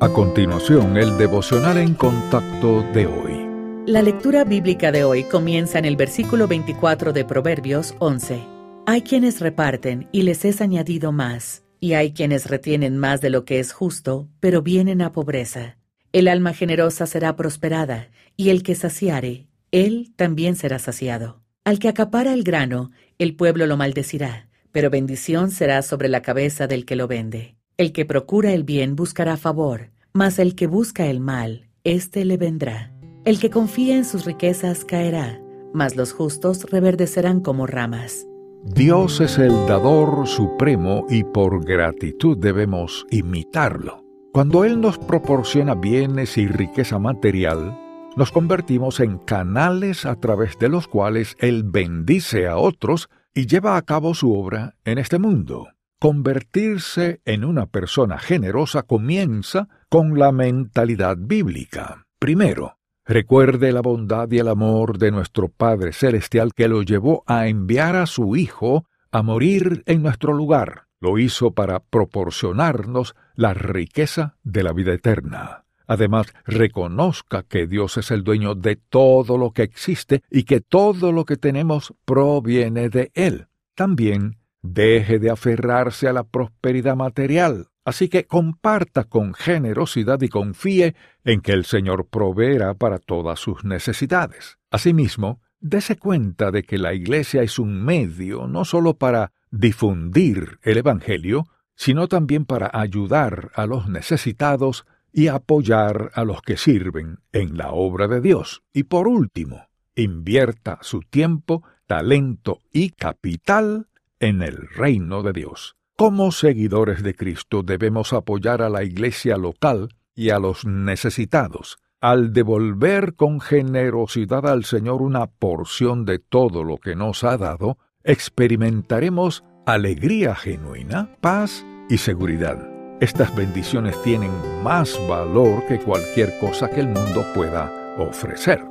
A continuación, el devocional en contacto de hoy. La lectura bíblica de hoy comienza en el versículo 24 de Proverbios 11. Hay quienes reparten y les es añadido más, y hay quienes retienen más de lo que es justo, pero vienen a pobreza. El alma generosa será prosperada, y el que saciare, él también será saciado. Al que acapara el grano, el pueblo lo maldecirá, pero bendición será sobre la cabeza del que lo vende. El que procura el bien buscará favor, mas el que busca el mal, éste le vendrá. El que confía en sus riquezas caerá, mas los justos reverdecerán como ramas. Dios es el dador supremo y por gratitud debemos imitarlo. Cuando Él nos proporciona bienes y riqueza material, nos convertimos en canales a través de los cuales Él bendice a otros y lleva a cabo su obra en este mundo. Convertirse en una persona generosa comienza con la mentalidad bíblica. Primero, recuerde la bondad y el amor de nuestro Padre Celestial que lo llevó a enviar a su Hijo a morir en nuestro lugar. Lo hizo para proporcionarnos la riqueza de la vida eterna. Además, reconozca que Dios es el dueño de todo lo que existe y que todo lo que tenemos proviene de Él. También deje de aferrarse a la prosperidad material, así que comparta con generosidad y confíe en que el Señor proveerá para todas sus necesidades. Asimismo, dése cuenta de que la Iglesia es un medio no sólo para difundir el Evangelio, sino también para ayudar a los necesitados y apoyar a los que sirven en la obra de Dios. Y por último, invierta su tiempo, talento y capital en el reino de Dios. Como seguidores de Cristo debemos apoyar a la iglesia local y a los necesitados. Al devolver con generosidad al Señor una porción de todo lo que nos ha dado, experimentaremos alegría genuina, paz y seguridad. Estas bendiciones tienen más valor que cualquier cosa que el mundo pueda ofrecer.